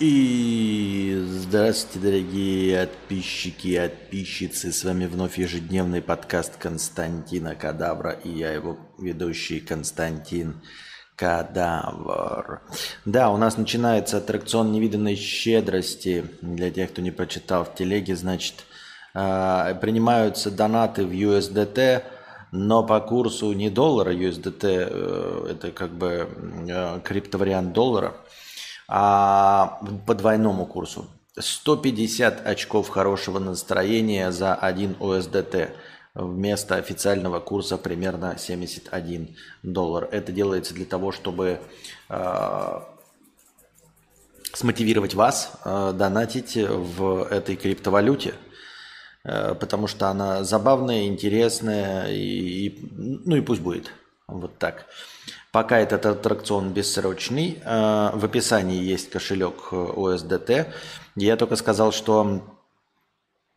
И здравствуйте, дорогие подписчики и подписчицы. С вами вновь ежедневный подкаст Константина Кадавра и я его ведущий Константин Кадавр. Да, у нас начинается аттракцион невиданной щедрости. Для тех, кто не прочитал в телеге, значит, э, принимаются донаты в USDT, но по курсу не доллара USDT, э, это как бы э, криптовариант доллара, а по двойному курсу. 150 очков хорошего настроения за 1 USDT вместо официального курса примерно 71 доллар. Это делается для того, чтобы э, смотивировать вас э, донатить в этой криптовалюте, э, потому что она забавная, интересная, и, и, ну и пусть будет. Вот так. Пока этот аттракцион бессрочный, э, в описании есть кошелек USDT. Я только сказал, что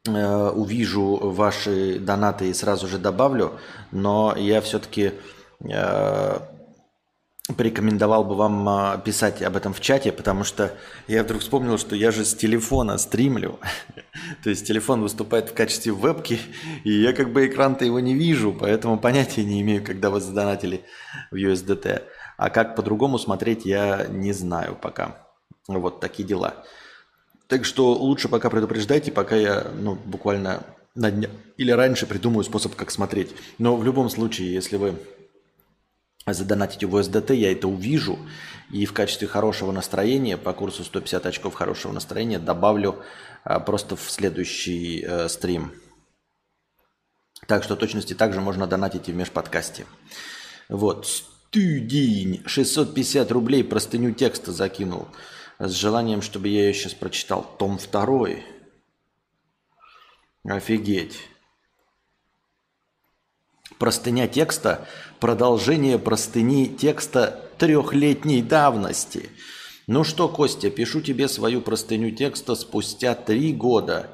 Э, увижу ваши донаты и сразу же добавлю, но я все-таки э, порекомендовал бы вам э, писать об этом в чате, потому что я вдруг вспомнил, что я же с телефона стримлю. То есть телефон выступает в качестве вебки, и я как бы экран-то его не вижу, поэтому понятия не имею, когда вы задонатили в USDT. А как по-другому смотреть, я не знаю пока. Вот такие дела. Так что лучше пока предупреждайте, пока я ну, буквально на дня или раньше придумаю способ, как смотреть. Но в любом случае, если вы задонатите в USDT, я это увижу. И в качестве хорошего настроения, по курсу 150 очков хорошего настроения, добавлю а, просто в следующий э, стрим. Так что точности также можно донатить и в межподкасте. Вот. Студень. 650 рублей простыню текста закинул с желанием, чтобы я ее сейчас прочитал. Том второй. Офигеть. Простыня текста – продолжение простыни текста трехлетней давности. Ну что, Костя, пишу тебе свою простыню текста спустя три года.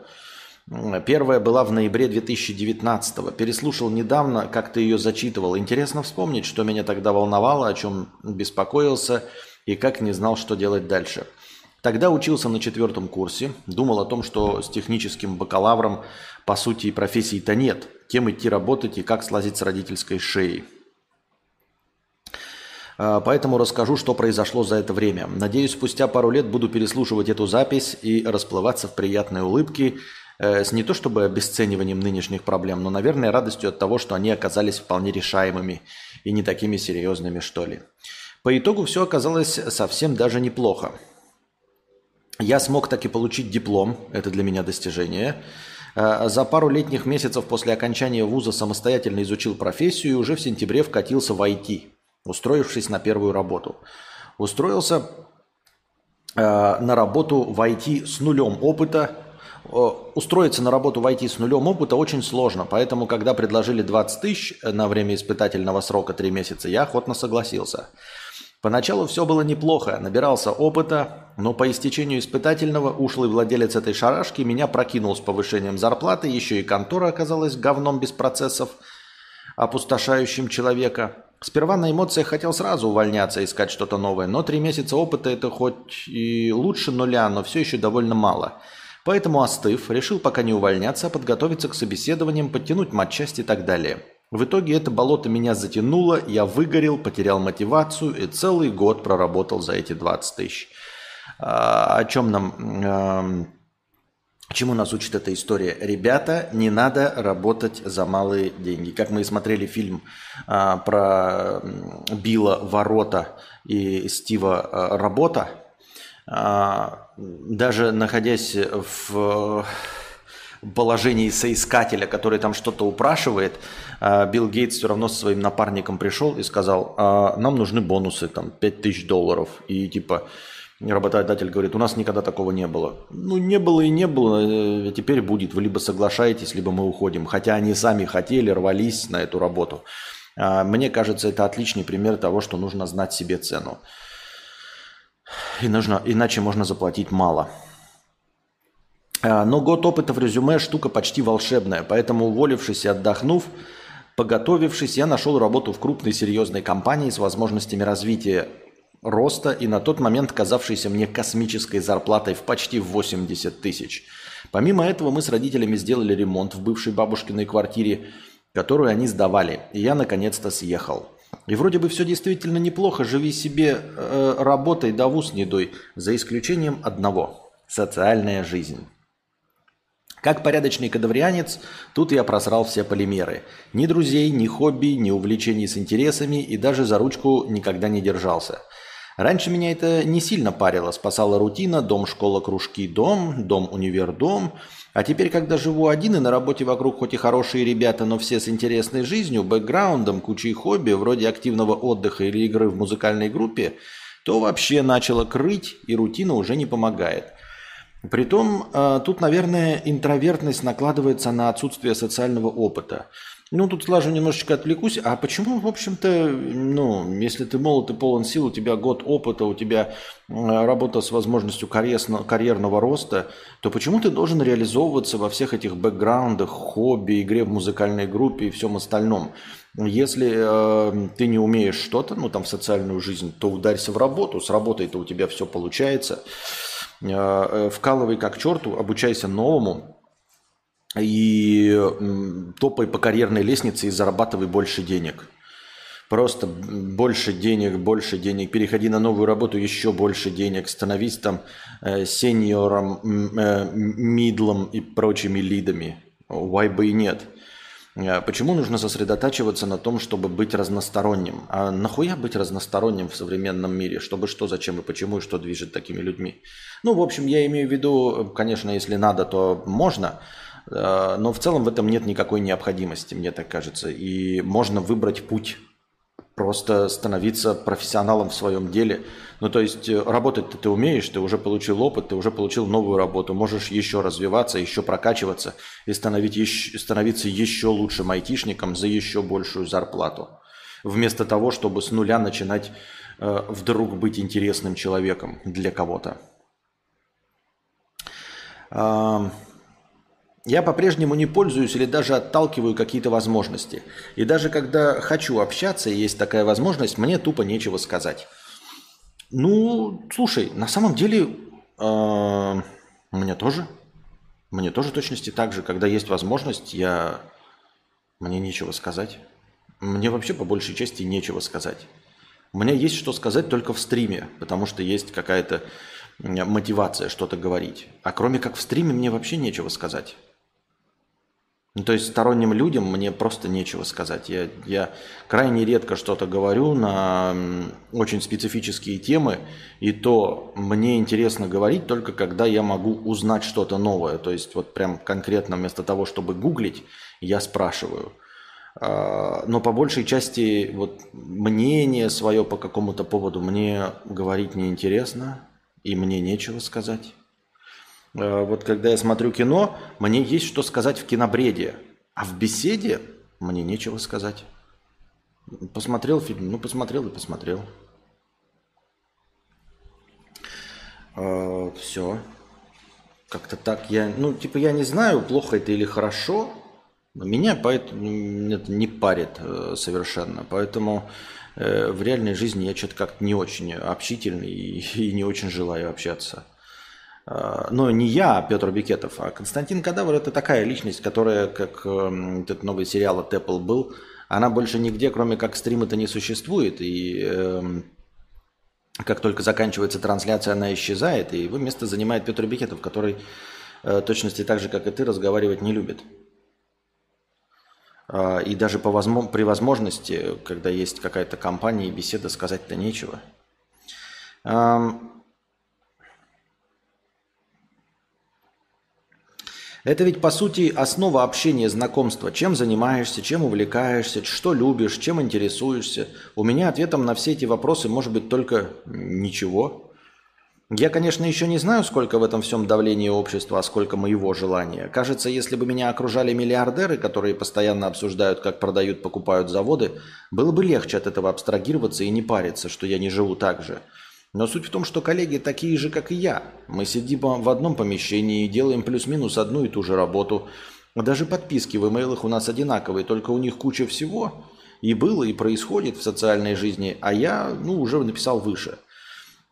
Первая была в ноябре 2019 -го. Переслушал недавно, как ты ее зачитывал. Интересно вспомнить, что меня тогда волновало, о чем беспокоился – и как не знал, что делать дальше. Тогда учился на четвертом курсе, думал о том, что с техническим бакалавром по сути и профессии-то нет, кем идти работать и как слазить с родительской шеи. А, поэтому расскажу, что произошло за это время. Надеюсь, спустя пару лет буду переслушивать эту запись и расплываться в приятной улыбке э, с не то чтобы обесцениванием нынешних проблем, но, наверное, радостью от того, что они оказались вполне решаемыми и не такими серьезными, что ли. По итогу все оказалось совсем даже неплохо. Я смог таки получить диплом, это для меня достижение. Э, за пару летних месяцев после окончания вуза самостоятельно изучил профессию и уже в сентябре вкатился в IT, устроившись на первую работу. Устроился э, на работу в IT с нулем опыта. Устроиться на работу в IT с нулем опыта очень сложно, поэтому, когда предложили 20 тысяч на время испытательного срока 3 месяца, я охотно согласился. Поначалу все было неплохо, набирался опыта, но по истечению испытательного ушлый владелец этой шарашки меня прокинул с повышением зарплаты, еще и контора оказалась говном без процессов, опустошающим человека. Сперва на эмоциях хотел сразу увольняться, искать что-то новое, но три месяца опыта это хоть и лучше нуля, но все еще довольно мало. Поэтому остыв, решил пока не увольняться, а подготовиться к собеседованиям, подтянуть матчасть и так далее. В итоге это болото меня затянуло, я выгорел, потерял мотивацию и целый год проработал за эти 20 тысяч. А, о чем нам... Чему нас учит эта история? Ребята, не надо работать за малые деньги. Как мы смотрели фильм а, про Билла Ворота и Стива а, Работа, а, даже находясь в положении соискателя, который там что-то упрашивает, а, Билл Гейтс все равно со своим напарником пришел и сказал, «А, нам нужны бонусы, там, 5000 долларов. И типа работодатель говорит, у нас никогда такого не было. Ну, не было и не было, э, теперь будет. Вы либо соглашаетесь, либо мы уходим. Хотя они сами хотели, рвались на эту работу. А, мне кажется, это отличный пример того, что нужно знать себе цену. И нужно, иначе можно заплатить мало. Но год опыта в резюме штука почти волшебная, поэтому уволившись и отдохнув, Поготовившись, я нашел работу в крупной серьезной компании с возможностями развития роста и на тот момент казавшейся мне космической зарплатой в почти 80 тысяч. Помимо этого мы с родителями сделали ремонт в бывшей бабушкиной квартире, которую они сдавали, и я наконец-то съехал. И вроде бы все действительно неплохо, живи себе, э, работай, да в не дуй, за исключением одного – социальная жизнь. Как порядочный кадаврианец, тут я просрал все полимеры. Ни друзей, ни хобби, ни увлечений с интересами и даже за ручку никогда не держался. Раньше меня это не сильно парило, спасала рутина, дом, школа, кружки, дом, дом, универ, дом. А теперь, когда живу один и на работе вокруг хоть и хорошие ребята, но все с интересной жизнью, бэкграундом, кучей хобби, вроде активного отдыха или игры в музыкальной группе, то вообще начало крыть, и рутина уже не помогает – Притом э, тут, наверное, интровертность накладывается на отсутствие социального опыта. Ну, тут слажу немножечко отвлекусь. А почему, в общем-то, ну, если ты молод и полон сил, у тебя год опыта, у тебя работа с возможностью карьерного роста, то почему ты должен реализовываться во всех этих бэкграундах, хобби, игре в музыкальной группе и всем остальном? Если э, ты не умеешь что-то, ну, там, в социальную жизнь, то ударься в работу. С работой-то у тебя все получается. Э, вкалывай как черту, обучайся новому и топай по карьерной лестнице и зарабатывай больше денег. Просто больше денег, больше денег. Переходи на новую работу, еще больше денег. Становись там э, сеньором, э, мидлом и прочими лидами. Why бы и нет. Э, почему нужно сосредотачиваться на том, чтобы быть разносторонним? А нахуя быть разносторонним в современном мире? Чтобы что, зачем и почему, и что движет такими людьми? Ну, в общем, я имею в виду, конечно, если надо, то можно, э, но в целом в этом нет никакой необходимости, мне так кажется. И можно выбрать путь просто становиться профессионалом в своем деле. Ну, то есть э, работать ты умеешь, ты уже получил опыт, ты уже получил новую работу, можешь еще развиваться, еще прокачиваться и становить еще, становиться еще лучшим айтишником за еще большую зарплату. Вместо того, чтобы с нуля начинать э, вдруг быть интересным человеком для кого-то. Я по-прежнему не пользуюсь или даже отталкиваю какие-то возможности. И даже когда хочу общаться и есть такая возможность, мне тупо нечего сказать. Ну, слушай, на самом деле э, мне тоже. Мне тоже точности так же, когда есть возможность, я мне нечего сказать. Мне вообще по большей части нечего сказать. У меня есть что сказать только в стриме, потому что есть какая-то мотивация что-то говорить. А кроме как в стриме мне вообще нечего сказать. Ну, то есть сторонним людям мне просто нечего сказать. Я, я крайне редко что-то говорю на очень специфические темы, и то мне интересно говорить только когда я могу узнать что-то новое. То есть вот прям конкретно вместо того, чтобы гуглить, я спрашиваю. А, но по большей части вот мнение свое по какому-то поводу мне говорить неинтересно, и мне нечего сказать. Э, вот когда я смотрю кино, мне есть что сказать в кинобреде, а в беседе мне нечего сказать. Посмотрел фильм, ну посмотрел и посмотрел. Э, Все. Как-то так я, ну типа я не знаю, плохо это или хорошо, но меня поэтому это не парит э, совершенно. Поэтому в реальной жизни я что-то как-то не очень общительный и не очень желаю общаться. А, но не я, а Петр Бикетов, а Константин Кадавр – это такая личность, которая, как эм, этот новый сериал от Apple был, она больше нигде, кроме как стрима-то не существует, и э, как только заканчивается трансляция, она исчезает, и его место занимает Петр Бикетов, который э, точности так же, как и ты, разговаривать не любит. Э, и даже по возможно, при возможности, когда есть какая-то компания и беседа, сказать-то нечего. Эм, Это ведь, по сути, основа общения, знакомства. Чем занимаешься, чем увлекаешься, что любишь, чем интересуешься. У меня ответом на все эти вопросы может быть только ничего. Я, конечно, еще не знаю, сколько в этом всем давления общества, а сколько моего желания. Кажется, если бы меня окружали миллиардеры, которые постоянно обсуждают, как продают, покупают заводы, было бы легче от этого абстрагироваться и не париться, что я не живу так же. Но суть в том, что коллеги такие же, как и я. Мы сидим в одном помещении и делаем плюс-минус одну и ту же работу. Даже подписки в имейлах у нас одинаковые, только у них куча всего. И было, и происходит в социальной жизни, а я, ну, уже написал выше.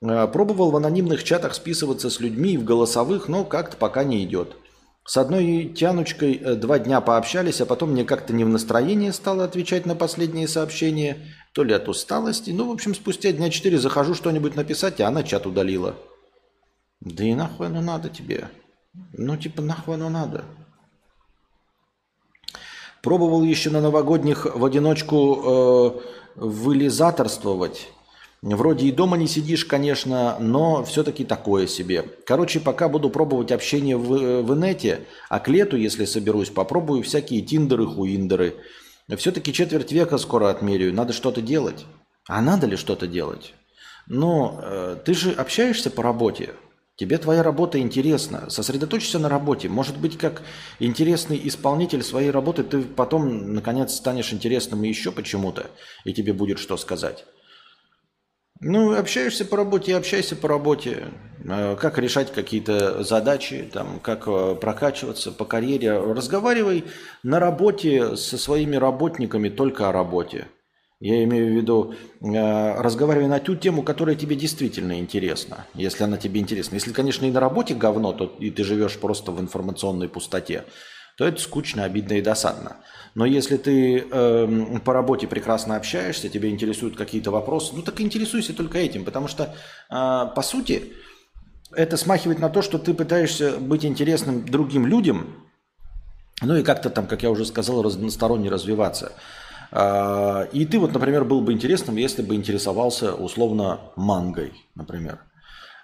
Э, пробовал в анонимных чатах списываться с людьми в голосовых, но как-то пока не идет. С одной тянучкой э, два дня пообщались, а потом мне как-то не в настроении стало отвечать на последние сообщения, то ли от усталости. Ну, в общем, спустя дня четыре захожу что-нибудь написать, а она чат удалила. Да и нахуй оно надо тебе? Ну, типа, нахуй оно надо? Пробовал еще на новогодних в одиночку э, вылизаторствовать. Вроде и дома не сидишь, конечно, но все-таки такое себе. Короче, пока буду пробовать общение в, в инете, а к лету, если соберусь, попробую всякие тиндеры, хуиндеры. Все-таки четверть века скоро отмеряю, надо что-то делать. А надо ли что-то делать? Но э, ты же общаешься по работе. Тебе твоя работа интересна. Сосредоточься на работе. Может быть, как интересный исполнитель своей работы, ты потом, наконец, станешь интересным еще почему-то, и тебе будет что сказать. Ну, общаешься по работе, общайся по работе. Э, как решать какие-то задачи, там, как э, прокачиваться по карьере. Разговаривай на работе со своими работниками только о работе. Я имею в виду, э, разговаривай на ту тему, которая тебе действительно интересна, если она тебе интересна. Если, конечно, и на работе говно, то и ты живешь просто в информационной пустоте, то это скучно, обидно и досадно. Но если ты э, по работе прекрасно общаешься, тебе интересуют какие-то вопросы, ну так интересуйся только этим, потому что, э, по сути, это смахивает на то, что ты пытаешься быть интересным другим людям, ну и как-то там, как я уже сказал, разносторонне развиваться. Э, и ты вот, например, был бы интересным, если бы интересовался условно мангой, например.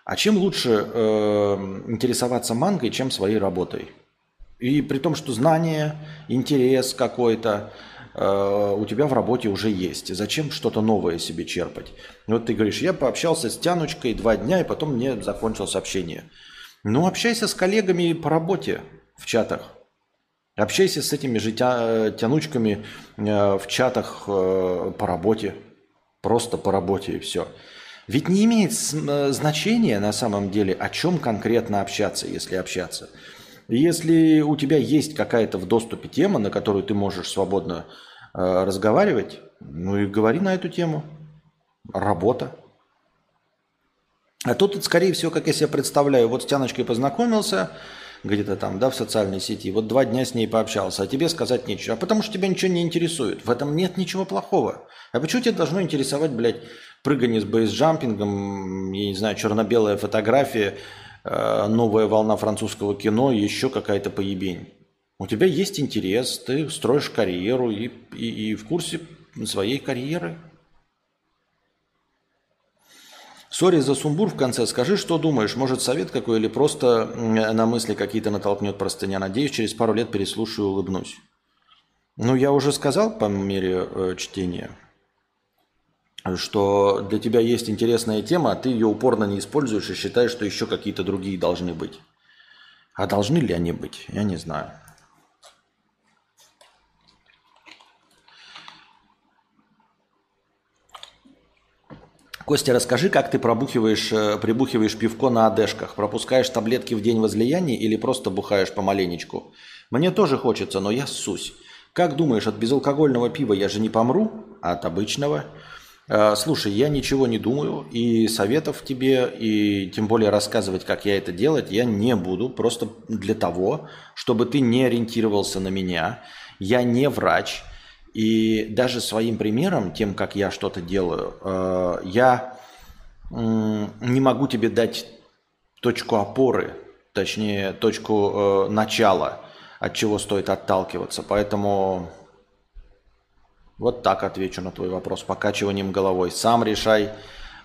А чем лучше э, интересоваться мангой, чем своей работой? И при том, что знание, интерес какой-то э, у тебя в работе уже есть. Зачем что-то новое себе черпать? Вот ты говоришь, я пообщался с Тяночкой два дня, и потом мне закончилось общение. Ну, общайся с коллегами по работе в чатах. Общайся с этими же тя, тянучками э, в чатах э, по работе. Просто по работе и все. Ведь не имеет э, значения на самом деле, о чем конкретно общаться, если общаться. Если у тебя есть какая-то в доступе тема, на которую ты можешь свободно э, разговаривать, ну и говори на эту тему. Работа. А тут, скорее всего, как я себе представляю, вот с Тяночкой познакомился, где-то там, да, в социальной сети, вот два дня с ней пообщался, а тебе сказать нечего. А потому что тебя ничего не интересует. В этом нет ничего плохого. А почему тебя должно интересовать, блядь, прыгание с бейсджампингом, я не знаю, черно-белая фотография, новая волна французского кино, еще какая-то поебень. У тебя есть интерес, ты строишь карьеру и, и, и в курсе своей карьеры. Сори за сумбур в конце. Скажи, что думаешь? Может, совет какой или просто на мысли какие-то натолкнет простыня? Надеюсь, через пару лет переслушаю и улыбнусь. Ну, я уже сказал по мере э, чтения что для тебя есть интересная тема, а ты ее упорно не используешь и считаешь, что еще какие-то другие должны быть. А должны ли они быть? Я не знаю. Костя, расскажи, как ты пробухиваешь, э, прибухиваешь пивко на одежках? Пропускаешь таблетки в день возлияния или просто бухаешь помаленечку? Мне тоже хочется, но я ссусь. Как думаешь, от безалкогольного пива я же не помру, а от обычного – слушай, я ничего не думаю, и советов тебе, и тем более рассказывать, как я это делать, я не буду, просто для того, чтобы ты не ориентировался на меня. Я не врач, и даже своим примером, тем, как я что-то делаю, э, я не могу тебе дать точку опоры, точнее, точку э, начала, от чего стоит отталкиваться. Поэтому вот так отвечу на твой вопрос покачиванием головой. Сам решай,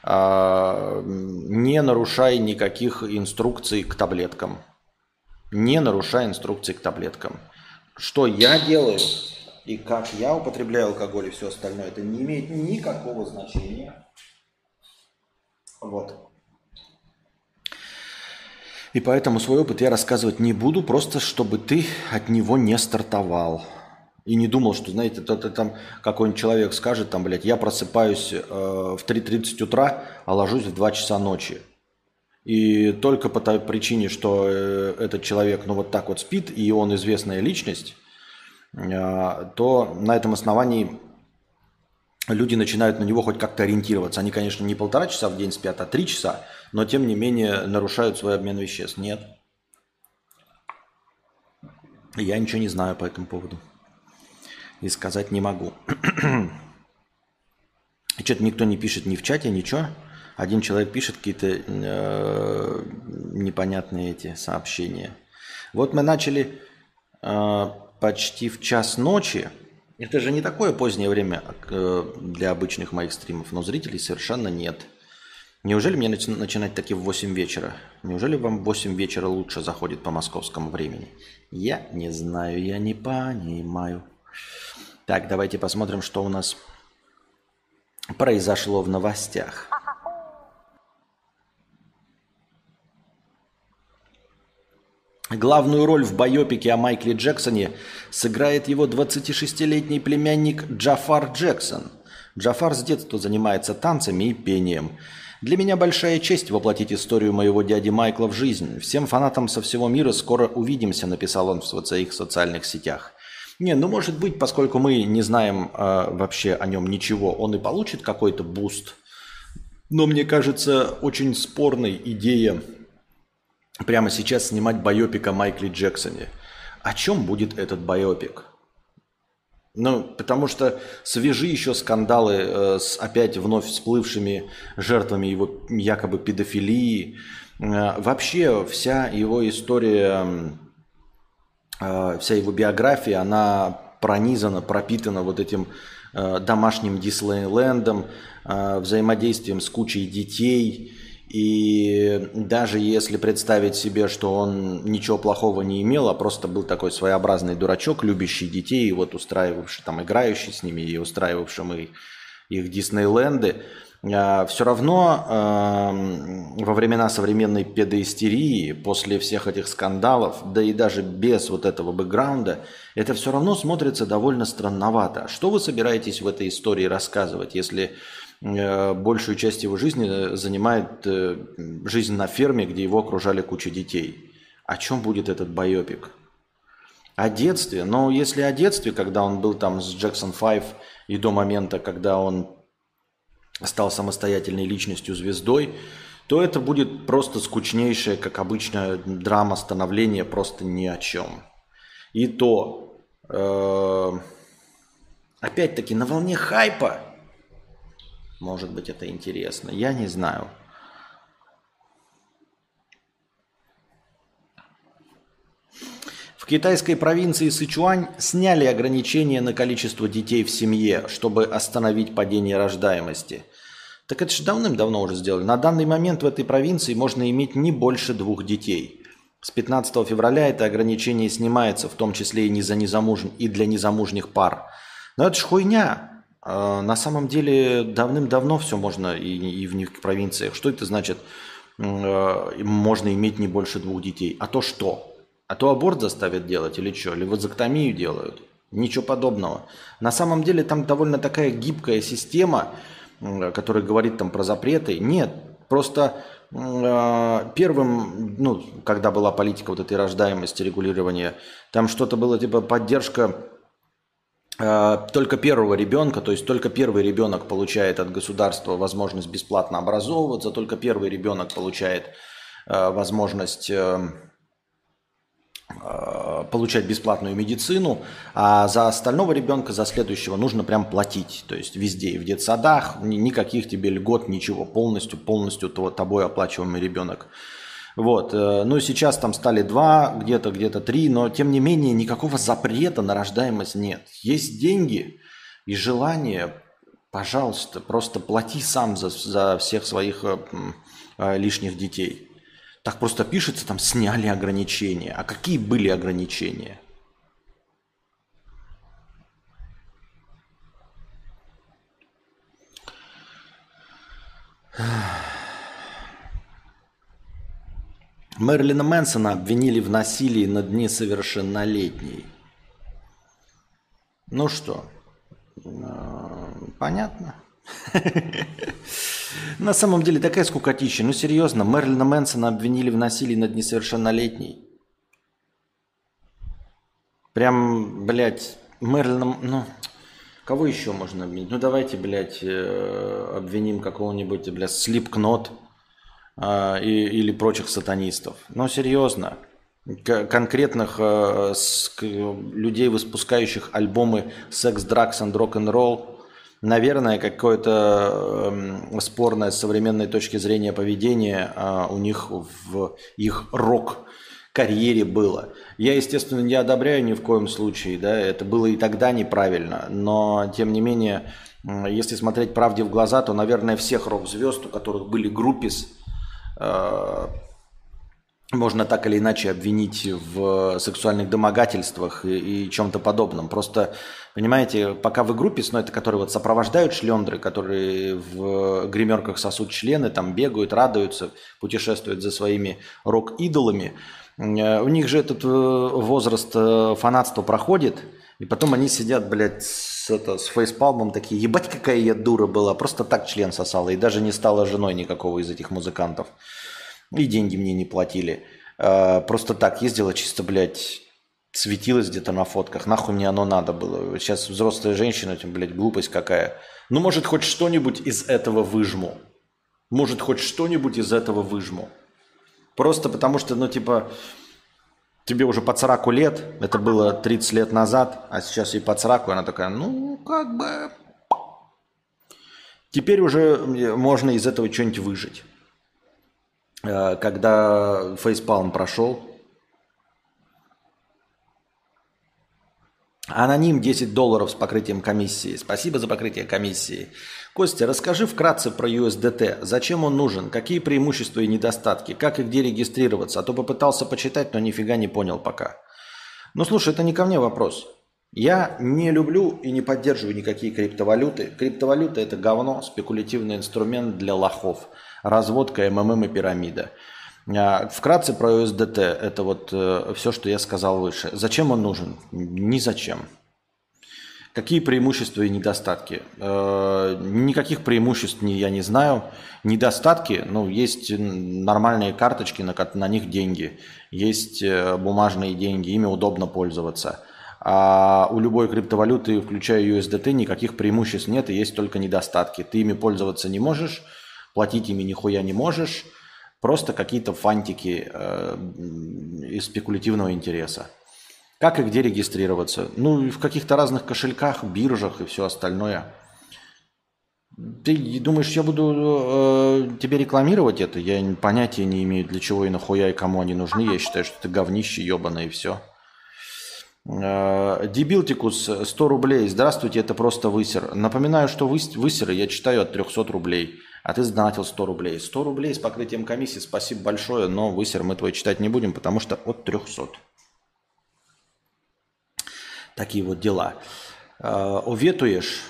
а, не нарушай никаких инструкций к таблеткам. Не нарушай инструкций к таблеткам. Что я делаю и как я употребляю алкоголь и все остальное, это не имеет никакого значения. Вот. И поэтому свой опыт я рассказывать не буду, просто чтобы ты от него не стартовал. И не думал, что, знаете, то, то, там какой-нибудь человек скажет, там, блядь, я просыпаюсь э, в 3.30 утра, а ложусь в 2 часа ночи. И только по той причине, что э, этот человек, ну, вот так вот спит, и он известная личность, э, то на этом основании люди начинают на него хоть как-то ориентироваться. Они, конечно, не полтора часа в день спят, а три часа, но тем не менее нарушают свой обмен веществ. Нет. Я ничего не знаю по этому поводу. И сказать не могу. Что-то никто не пишет ни в чате, ничего. Один человек пишет какие-то э, непонятные эти сообщения. Вот мы начали э, почти в час ночи. Это же не такое позднее время э, для обычных моих стримов, но зрителей совершенно нет. Неужели мне начинать таки в 8 вечера? Неужели вам в 8 вечера лучше заходит по московскому времени? Я не знаю, я не понимаю. Так, давайте посмотрим, что у нас произошло в новостях. Главную роль в байопике о Майкле Джексоне сыграет его 26-летний племянник Джафар Джексон. Джафар с детства занимается танцами и пением. Для меня большая честь воплотить историю моего дяди Майкла в жизнь. Всем фанатам со всего мира скоро увидимся, написал он в своих социальных сетях. Не, ну может быть, поскольку мы не знаем э, вообще о нем ничего, он и получит какой-то буст. Но мне кажется, очень спорной идея прямо сейчас снимать байопик о Майкле Джексоне. О чем будет этот байопик? Ну, потому что свежи еще скандалы э, с опять вновь всплывшими жертвами его якобы педофилии. Э, вообще вся его история вся его биография, она пронизана, пропитана вот этим э, домашним Диснейлендом, э, взаимодействием с кучей детей. И даже если представить себе, что он ничего плохого не имел, а просто был такой своеобразный дурачок, любящий детей, и вот устраивавший там, играющий с ними, и устраивавшим их, их Диснейленды, все равно во времена современной педоистерии, после всех этих скандалов, да и даже без вот этого бэкграунда, это все равно смотрится довольно странновато. Что вы собираетесь в этой истории рассказывать, если э, большую часть его жизни занимает э, жизнь на ферме, где его окружали куча детей? О чем будет этот байопик? О детстве. Но если о детстве, когда он был там с Джексон 5 и до момента, когда он стал самостоятельной личностью, звездой, то это будет просто скучнейшая, как обычно, драма становления просто ни о чем. И то, э, опять-таки, на волне хайпа, может быть, это интересно, я не знаю. В китайской провинции Сычуань сняли ограничения на количество детей в семье, чтобы остановить падение рождаемости. Так это же давным-давно уже сделали. На данный момент в этой провинции можно иметь не больше двух детей. С 15 февраля это ограничение снимается, в том числе и, не за незамуж... и для незамужних пар. Но это ж хуйня. А, на самом деле давным-давно все можно и, и в них провинциях. Что это значит? А, можно иметь не больше двух детей. А то что? А то аборт заставят делать или что? Или вазоктомию делают? Ничего подобного. На самом деле там довольно такая гибкая система, который говорит там про запреты. Нет, просто э, первым, ну, когда была политика вот этой рождаемости, регулирования, там что-то было типа поддержка э, только первого ребенка, то есть только первый ребенок получает от государства возможность бесплатно образовываться, только первый ребенок получает э, возможность Э, получать бесплатную медицину, а за остального ребенка, за следующего нужно прям платить. То есть везде, и в детсадах, никаких тебе льгот, ничего, полностью, полностью тобой оплачиваемый ребенок. Вот. Э, ну, сейчас там стали два, где-то, где-то три, но тем не менее никакого запрета на рождаемость нет. Есть деньги и желание, пожалуйста, просто плати сам за, за всех своих э, лишних детей. Так просто пишется, там сняли ограничения. А какие были ограничения? Мэрилина Мэнсона обвинили в насилии над несовершеннолетней. Ну что, э, понятно. На самом деле такая скукотища. Ну серьезно, Мерлина Мэнсона обвинили в насилии над несовершеннолетней. Прям, блядь, Мерлина... Ну, Кого еще можно обвинить? Ну давайте, блядь, э, обвиним какого-нибудь, блядь, Слипкнот э, или прочих сатанистов. Но серьезно, конкретных э, людей, выпускающих альбомы «Секс, дракс and рок-н-ролл», наверное, какое-то эм, спорное с современной точки зрения поведение у них в их рок карьере было. Я, естественно, не одобряю ни в коем случае, да, это было и тогда неправильно, но, тем не менее, если смотреть правде в глаза, то, наверное, всех рок-звезд, у которых были группис, э, можно так или иначе обвинить в сексуальных домогательствах и, и чем-то подобном. Просто, понимаете, пока вы группис, но это которые вот сопровождают шлендры, которые в гримерках сосут члены, там бегают, радуются, путешествуют за своими рок-идолами – Э, у них же этот э, возраст э, фанатства проходит, и потом они сидят, блядь, с, это, с фейспалмом такие, ебать, какая я дура была, просто так член сосала, и даже не стала женой никакого из этих музыкантов. И деньги мне не платили. Просто так ездила чисто, блядь, светилась где-то на фотках. Нахуй мне оно надо было. Сейчас взрослая женщина, этим, блядь, глупость какая. Ну, может, хоть что-нибудь из этого выжму. Может, хоть что-нибудь из этого выжму. Просто потому что, ну, типа, тебе уже под 40 лет, это было 30 лет назад, а сейчас ей под 40, она такая, ну, как бы... Теперь уже можно из этого что-нибудь выжить. Э, когда фейспалм прошел, Аноним 10 долларов с покрытием комиссии. Спасибо за покрытие комиссии. Костя, расскажи вкратце про USDT. Зачем он нужен? Какие преимущества и недостатки? Как и где регистрироваться? А то попытался почитать, но нифига не понял пока. Ну слушай, это не ко мне вопрос. Я не люблю и не поддерживаю никакие криптовалюты. Криптовалюта это говно, спекулятивный инструмент для лохов. Разводка, МММ и пирамида. А, вкратце про USDT. Это вот э, все, что я сказал выше. Зачем он нужен? Ни зачем. Какие преимущества и недостатки? Э, никаких преимуществ я не знаю. Недостатки, ну, есть нормальные карточки, на, на них деньги. Есть э, бумажные деньги, ими удобно пользоваться. А у любой криптовалюты, включая USDT, никаких преимуществ нет, и есть только недостатки. Ты ими пользоваться не можешь, платить ими нихуя не можешь, просто какие-то фантики э, из спекулятивного интереса. Как и где регистрироваться? Ну, в каких-то разных кошельках, биржах и все остальное. Ты думаешь, я буду э, тебе рекламировать это? Я понятия не имею, для чего и нахуя и кому они нужны. Я считаю, что это говнище ебаное и все. Э, Дебилтикус, 100 рублей. Здравствуйте, это просто высер. Напоминаю, что выс высеры я читаю от 300 рублей. А ты сдонатил 100 рублей. 100 рублей с покрытием комиссии. Спасибо большое, но высер мы твой читать не будем, потому что от 300. Такие вот дела. Э, уветуешь.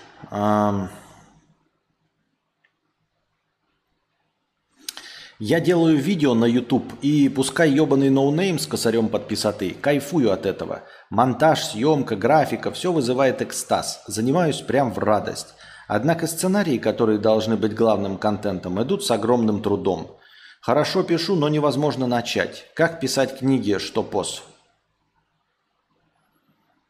Я делаю видео на YouTube, и пускай ебаный noname с косарем подписаты, кайфую от этого. Монтаж, съемка, графика, все вызывает экстаз. Занимаюсь прям в радость. Однако сценарии, которые должны быть главным контентом, идут с огромным трудом. Хорошо пишу, но невозможно начать. Как писать книги, что пос?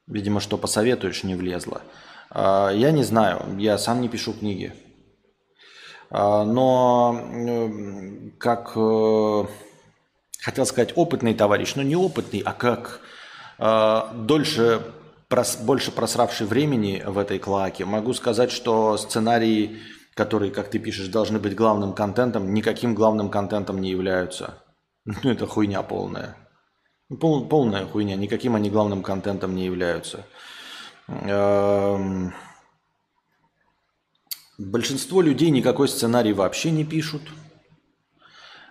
Видимо, что посоветуешь, не влезло. А, я не знаю, я сам не пишу книги. А, но как э, хотел сказать опытный товарищ, но не опытный, а как а, дольше, больше просравший времени в этой клаке, могу сказать, что сценарии, которые, как ты пишешь, должны быть главным контентом, никаким главным контентом не являются. Ну, это хуйня полная. Пол, полная хуйня, никаким они главным контентом не являются. Эм, большинство людей никакой сценарий вообще не пишут,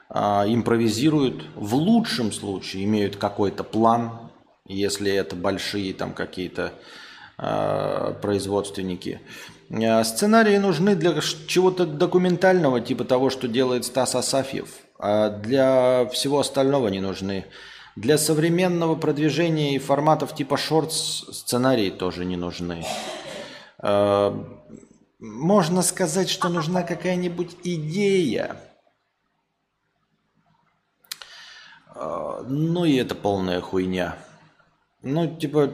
а импровизируют. В лучшем случае имеют какой-то план, если это большие там какие-то э, производственники. Э, сценарии нужны для чего-то документального, типа того, что делает Стас Асафьев. А для всего остального не нужны. Для современного продвижения и форматов типа шортс сценарии тоже не нужны. Э, можно сказать, что нужна какая-нибудь идея. Ну и это полная хуйня. Ну, типа,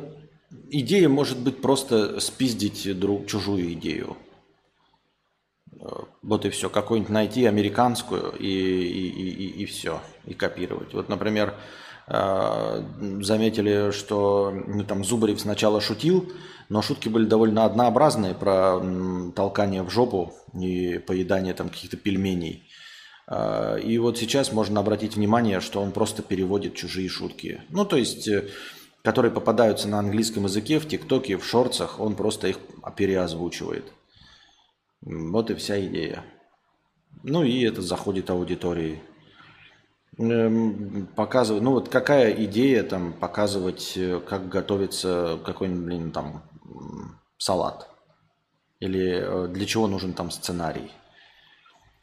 Идея может быть просто спиздить друг чужую идею. Вот и все. Какую-нибудь найти американскую и, и, и, и все. И копировать. Вот, например, э, заметили, что ну, там Зубарев сначала шутил, но шутки были довольно однообразные про толкание в жопу и поедание там каких-то пельменей. Э, и вот сейчас можно обратить внимание, что он просто переводит чужие шутки. Ну, то есть, э, которые попадаются на английском языке в ТикТоке, в шорцах, он просто их переозвучивает. Вот и вся идея. Ну и это заходит аудитории. Эм, показывать, ну вот какая идея там показывать, э, как готовится какой-нибудь, блин, там салат? Или э, для чего нужен там сценарий?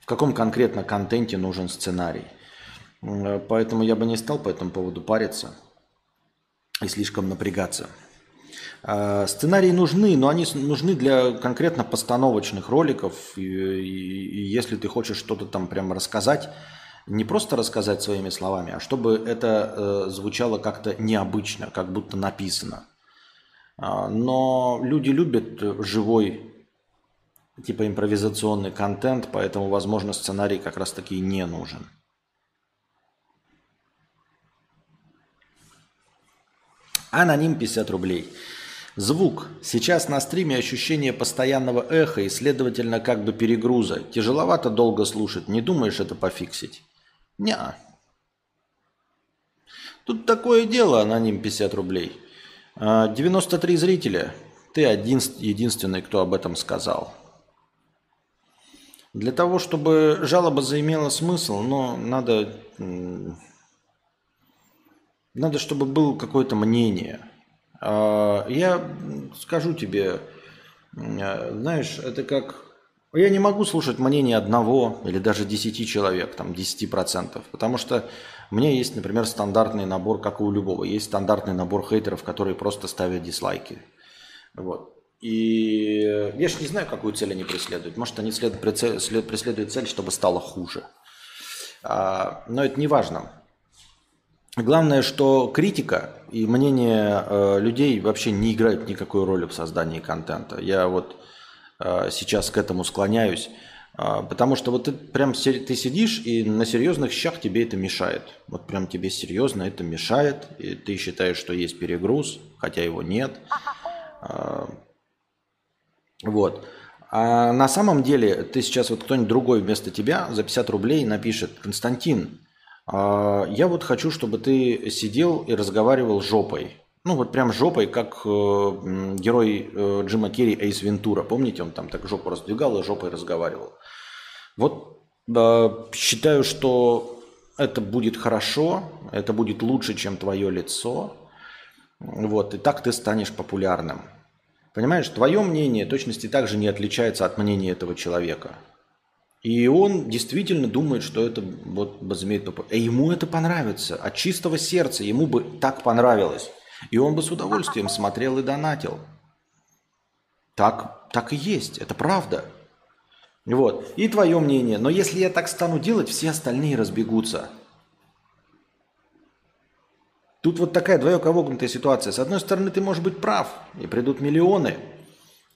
В каком конкретно контенте нужен сценарий? Э, поэтому я бы не стал по этому поводу париться и слишком напрягаться. А, сценарии нужны, но они нужны для конкретно постановочных роликов. И, и, и если ты хочешь что-то там прям рассказать, не просто рассказать своими словами, а чтобы это э, звучало как-то необычно, как будто написано. А, но люди любят живой, типа импровизационный контент, поэтому, возможно, сценарий как раз таки не нужен. Аноним 50 рублей. Звук. Сейчас на стриме ощущение постоянного эха и, следовательно, как бы перегруза. Тяжеловато долго слушать. Не думаешь это пофиксить? Не. Тут такое дело, аноним 50 рублей. 93 а, зрителя. Ты один, единственный, кто об этом сказал. Для того, чтобы жалоба заимела смысл, но надо, надо, чтобы было какое-то мнение – а, я скажу тебе, знаешь, это как... Я не могу слушать мнение одного или даже десяти человек, там, десяти процентов, потому что у меня есть, например, стандартный набор, как и у любого. Есть стандартный набор хейтеров, которые просто ставят дизлайки. Вот. И я же не знаю, какую цель они преследуют. Может, они преследуют цель, чтобы стало хуже. А, но это не важно. Главное, что критика и мнение э, людей вообще не играют никакой роли в создании контента. Я вот э, сейчас к этому склоняюсь, э, потому что вот ты прям ты сидишь и на серьезных щах тебе это мешает. Вот прям тебе серьезно это мешает, и ты считаешь, что есть перегруз, хотя его нет. Э, вот. А на самом деле ты сейчас вот кто-нибудь другой вместо тебя за 50 рублей напишет, Константин, я вот хочу, чтобы ты сидел и разговаривал жопой. Ну, вот прям жопой, как э, герой э, Джима Керри Эйс Вентура. Помните, он там так жопу раздвигал и жопой разговаривал. Вот э, считаю, что это будет хорошо, это будет лучше, чем твое лицо. Вот, и так ты станешь популярным. Понимаешь, твое мнение точности также не отличается от мнения этого человека. И он действительно думает, что это вот возымеет популярность. И ему это понравится. От чистого сердца ему бы так понравилось. И он бы с удовольствием смотрел и донатил. Так, так и есть. Это правда. Вот. И твое мнение. Но если я так стану делать, все остальные разбегутся. Тут вот такая двоеко ситуация. С одной стороны, ты можешь быть прав, и придут миллионы.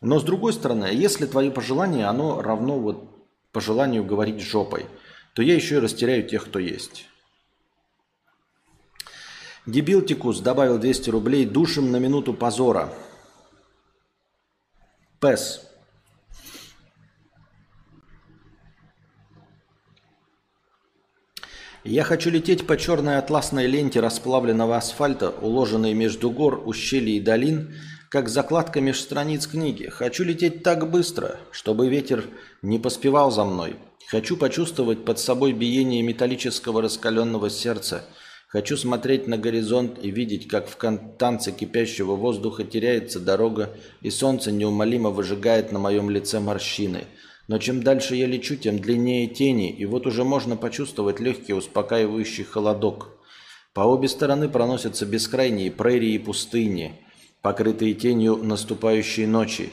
Но с другой стороны, если твои пожелания, оно равно вот по желанию говорить жопой, то я еще и растеряю тех, кто есть. Дебил Тикус добавил 200 рублей душим на минуту позора. Пес. Я хочу лететь по черной атласной ленте расплавленного асфальта, уложенной между гор, ущелий и долин, как закладка меж страниц книги. Хочу лететь так быстро, чтобы ветер не поспевал за мной. Хочу почувствовать под собой биение металлического раскаленного сердца. Хочу смотреть на горизонт и видеть, как в танце кипящего воздуха теряется дорога, и солнце неумолимо выжигает на моем лице морщины. Но чем дальше я лечу, тем длиннее тени, и вот уже можно почувствовать легкий успокаивающий холодок. По обе стороны проносятся бескрайние прерии и пустыни – покрытые тенью наступающей ночи.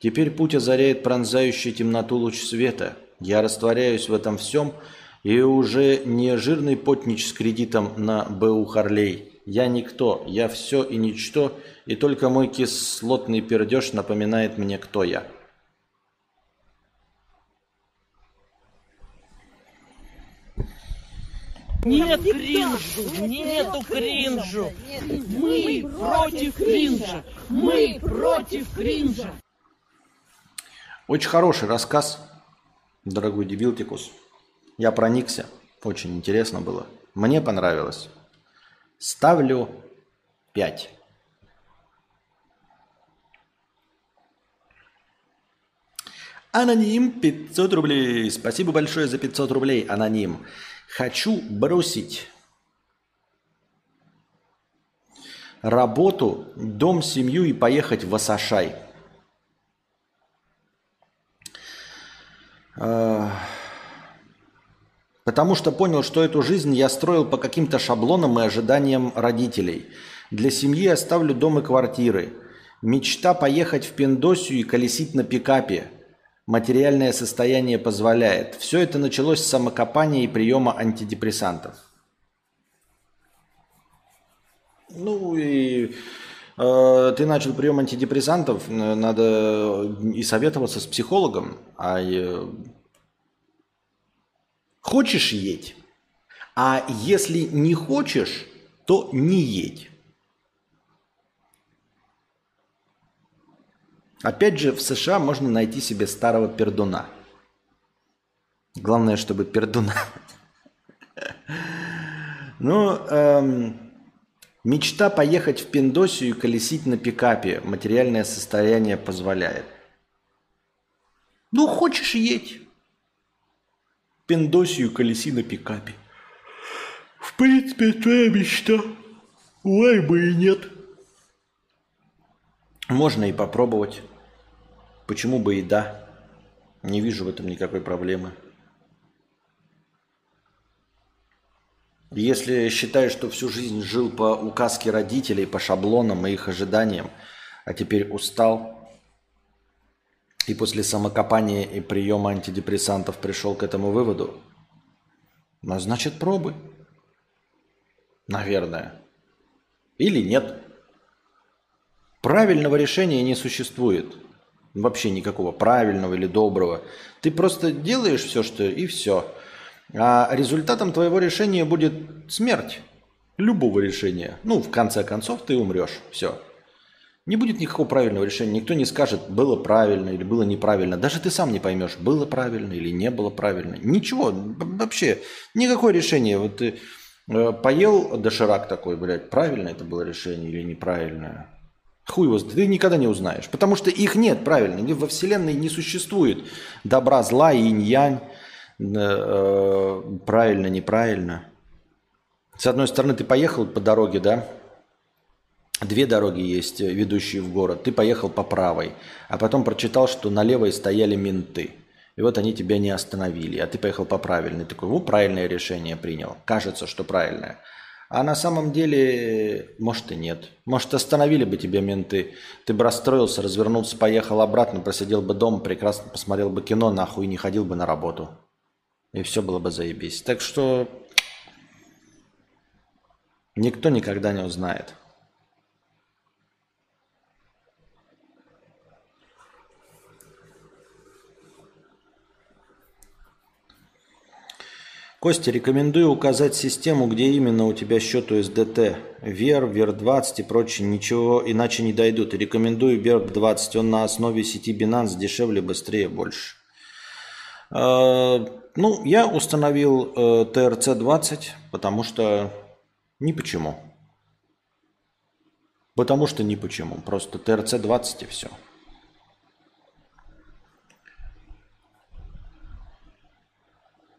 Теперь путь озаряет пронзающий темноту луч света. Я растворяюсь в этом всем, и уже не жирный потнич с кредитом на БУ Харлей. Я никто, я все и ничто, и только мой кислотный пердеж напоминает мне, кто я. Нет кринжу, нету кринжу. Мы против кринжа. Мы против кринжа. Очень хороший рассказ, дорогой Дебилтикус. Я проникся. Очень интересно было. Мне понравилось. Ставлю 5. Аноним 500 рублей. Спасибо большое за 500 рублей, аноним. Хочу бросить работу, дом, семью и поехать в Асашай. А, Потому что понял, что эту жизнь я строил по каким-то шаблонам и ожиданиям родителей. Для семьи оставлю дом и квартиры. Мечта поехать в Пиндосию и колесить на пикапе. Материальное состояние позволяет. Все это началось с самокопания и приема антидепрессантов. Ну и э, ты начал прием антидепрессантов, надо и советоваться с психологом, а э, Хочешь едь, а если не хочешь, то не едь. Опять же, в США можно найти себе старого пердуна. Главное, чтобы пердуна. Ну, эм, мечта поехать в Пиндосию и колесить на пикапе. Материальное состояние позволяет. Ну, хочешь едь. Пиндосию колеси на пикапе. В принципе, твоя мечта. Ой, бы и нет. Можно и попробовать. Почему бы и да. Не вижу в этом никакой проблемы. Если считаешь, что всю жизнь жил по указке родителей, по шаблонам и их ожиданиям, а теперь устал, и после самокопания и приема антидепрессантов пришел к этому выводу, ну, значит, пробуй. Наверное. Или нет. Правильного решения не существует. Вообще никакого правильного или доброго. Ты просто делаешь все, что и все. А результатом твоего решения будет смерть. Любого решения. Ну, в конце концов, ты умрешь. Все. Не будет никакого правильного решения. Никто не скажет, было правильно или было неправильно. Даже ты сам не поймешь, было правильно или не было правильно. Ничего, вообще, никакое решение. Вот ты э, поел доширак такой, блядь, правильно это было решение или неправильное. Хуй его, ты никогда не узнаешь. Потому что их нет, правильно. Во Вселенной не существует добра, зла, инь-янь, э, э, правильно, неправильно. С одной стороны, ты поехал по дороге, да, Две дороги есть, э, ведущие в город. Ты поехал по правой, а потом прочитал, что на левой стояли менты. И вот они тебя не остановили, а ты поехал по правильной. Такой, ну, правильное решение принял. Кажется, что правильное. А на самом деле, может и нет. Может, остановили бы тебя менты. Ты бы расстроился, развернулся, поехал обратно, просидел бы дома, прекрасно посмотрел бы кино, нахуй не ходил бы на работу. И все было бы заебись. Так что никто никогда не узнает. Костя, рекомендую указать систему, где именно у тебя счет USDT. Вер, Вер20 и прочее, ничего иначе не дойдут. Рекомендую Вер20, он на основе сети Binance дешевле, быстрее, больше. Э, ну, я установил TRC20, э, потому что ни почему. Потому что ни почему. Просто TRC20 и все.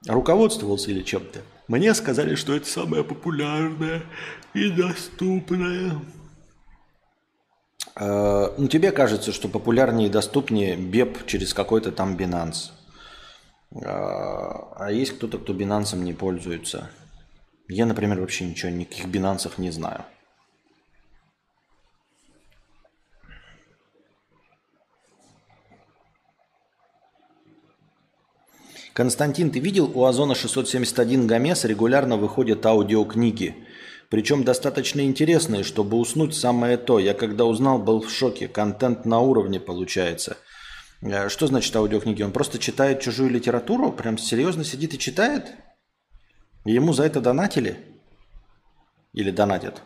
Руководствовался или чем-то? Мне сказали, что это самое популярное и доступное. Э, ну, тебе кажется, что популярнее и доступнее БЕП через какой-то там Binance. Э, а есть кто-то, кто Binance не пользуется. Я, например, вообще ничего, никаких Binance не знаю. Константин, ты видел, у Озона 671 Гомес регулярно выходят аудиокниги. Причем достаточно интересные, чтобы уснуть самое то. Я когда узнал, был в шоке. Контент на уровне получается. Э, что значит аудиокниги? Он просто читает чужую литературу? Прям серьезно сидит и читает? Ему за это донатили? Или донатят?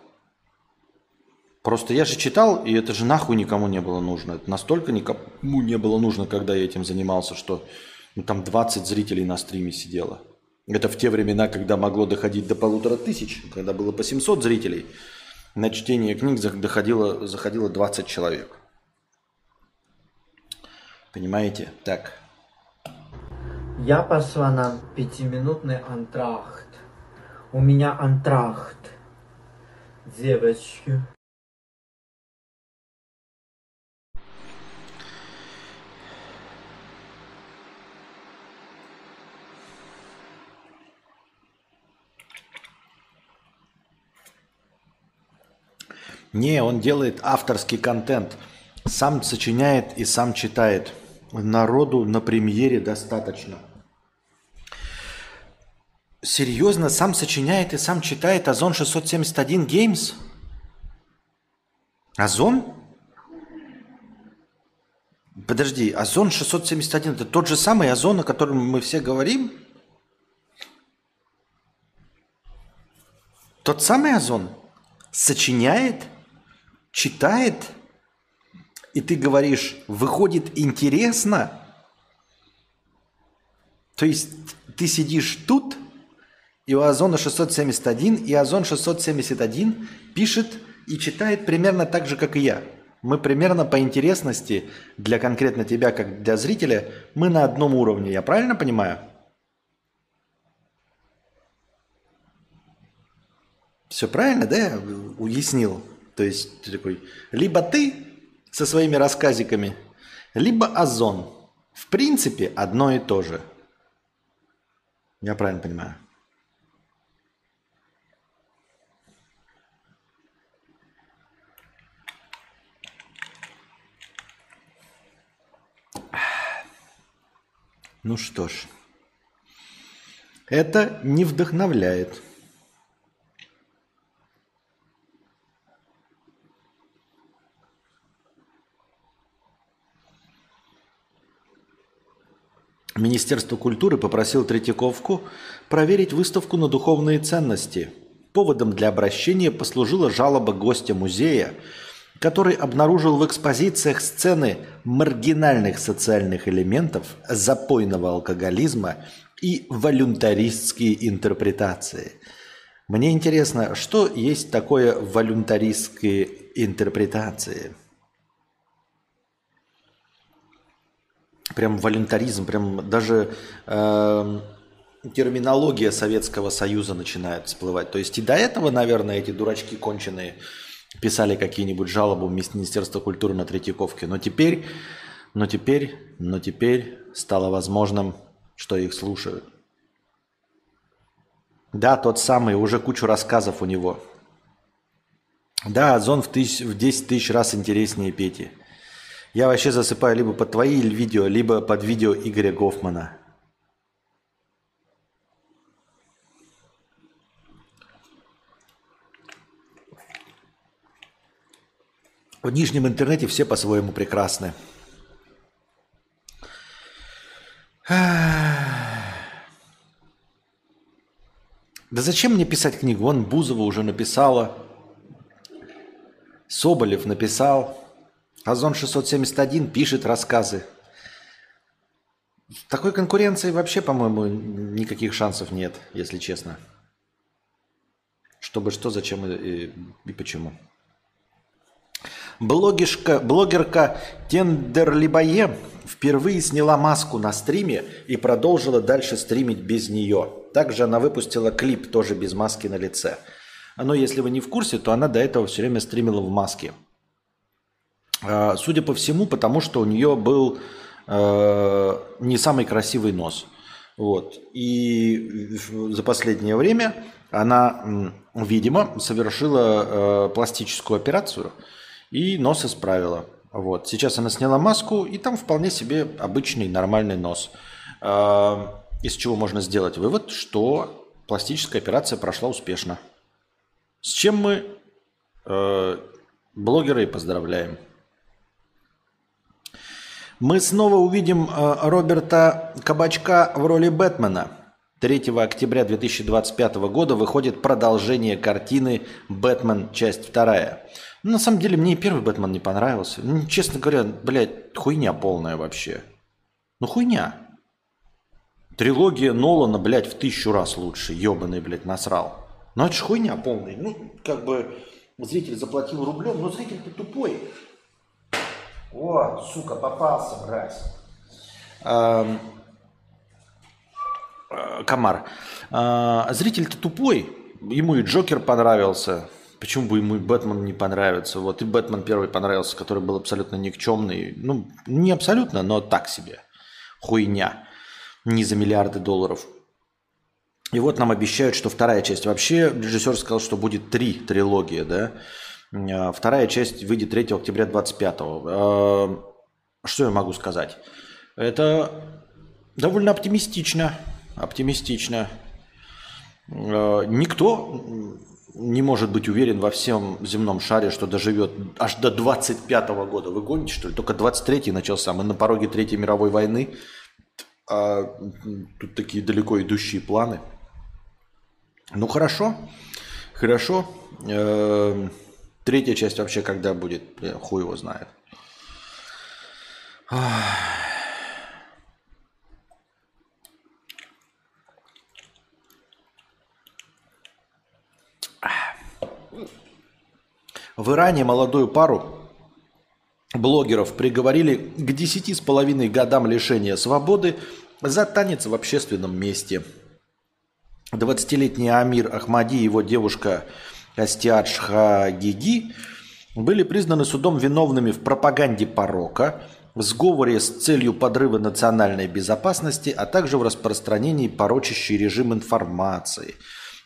Просто я же читал, и это же нахуй никому не было нужно. Это настолько никому не было нужно, когда я этим занимался, что ну, там 20 зрителей на стриме сидело. Это в те времена, когда могло доходить до полутора тысяч, когда было по 700 зрителей. На чтение книг доходило, заходило 20 человек. Понимаете? Так. Я пошла на пятиминутный антрахт. У меня антрахт. Девочки. Не, он делает авторский контент. Сам сочиняет и сам читает. Народу на премьере достаточно. Серьезно, сам сочиняет и сам читает Озон 671 Games? Озон? Подожди, Озон 671 это тот же самый Озон, о котором мы все говорим? Тот самый Озон? Сочиняет? Читает? и ты говоришь, выходит интересно, то есть ты сидишь тут, и у Озона 671, и Озон 671 пишет и читает примерно так же, как и я. Мы примерно по интересности для конкретно тебя, как для зрителя, мы на одном уровне. Я правильно понимаю? Все правильно, да? Я уяснил. То есть ты такой, либо ты со своими рассказиками, либо озон. В принципе, одно и то же. Я правильно понимаю? Ну что ж, это не вдохновляет. Министерство культуры попросил Третьяковку проверить выставку на духовные ценности. Поводом для обращения послужила жалоба гостя музея, который обнаружил в экспозициях сцены маргинальных социальных элементов, запойного алкоголизма и волюнтаристские интерпретации. Мне интересно, что есть такое волюнтаристские интерпретации – прям волюнтаризм, прям даже э, терминология Советского Союза начинает всплывать. То есть и до этого, наверное, эти дурачки конченые писали какие-нибудь жалобы в Министерство культуры на Третьяковке. Но теперь, но теперь, но теперь стало возможным, что их слушают. Да, тот самый, уже кучу рассказов у него. Да, Озон в, тысяч, в 10 тысяч раз интереснее Пети. Я вообще засыпаю либо под твои видео, либо под видео Игоря Гофмана. В нижнем интернете все по-своему прекрасны. Да зачем мне писать книгу? Вон Бузова уже написала. Соболев написал. Озон 671 пишет рассказы. Такой конкуренции вообще, по-моему, никаких шансов нет, если честно. Чтобы что, зачем и, и почему. Блогишка, блогерка Тендерлибае впервые сняла маску на стриме и продолжила дальше стримить без нее. Также она выпустила клип тоже без маски на лице. Но если вы не в курсе, то она до этого все время стримила в маске. А, судя по всему, потому что у нее был э, не самый красивый нос. Вот. И за последнее время она, видимо, совершила э, пластическую операцию и нос исправила. Вот. Сейчас она сняла маску, и там вполне себе обычный нормальный нос. Э, из чего можно сделать вывод, что пластическая операция прошла успешно. С чем мы э, блогеры поздравляем. Мы снова увидим э, Роберта Кабачка в роли Бэтмена. 3 октября 2025 года выходит продолжение картины «Бэтмен. Часть 2». Ну, на самом деле, мне и первый Бэтмен не понравился. Ну, честно говоря, блядь, хуйня полная вообще. Ну, хуйня. Трилогия Нолана, блядь, в тысячу раз лучше. Ебаный, блядь, насрал. Ну, это ж хуйня полная. Ну, как бы зритель заплатил рублем, но зритель-то тупой. О, сука, попался, мразь. Эм, э, комар. Э, зритель-то тупой. Ему и Джокер понравился. Почему бы ему и Бэтмен не понравится? Вот и Бэтмен первый понравился, который был абсолютно никчемный. Ну, не абсолютно, но так себе. Хуйня. Не за миллиарды долларов. И вот нам обещают, что вторая часть. Вообще режиссер сказал, что будет три трилогии, да. А, вторая часть выйдет 3 октября 25 а, Что я могу сказать? Это довольно оптимистично. Оптимистично. А, никто не может быть уверен во всем земном шаре, что доживет аж до 25 года. Вы гоните, что ли? Только 23-й начался. Мы на пороге Третьей мировой войны. А тут такие далеко идущие планы. Ну хорошо, хорошо. Эм, третья часть вообще когда будет, хуй его знает. В Иране молодую пару блогеров приговорили к десяти с половиной годам лишения свободы за танец в общественном месте – 20-летний Амир Ахмади и его девушка Астиадж Хагиги были признаны судом виновными в пропаганде порока, в сговоре с целью подрыва национальной безопасности, а также в распространении порочащей режим информации.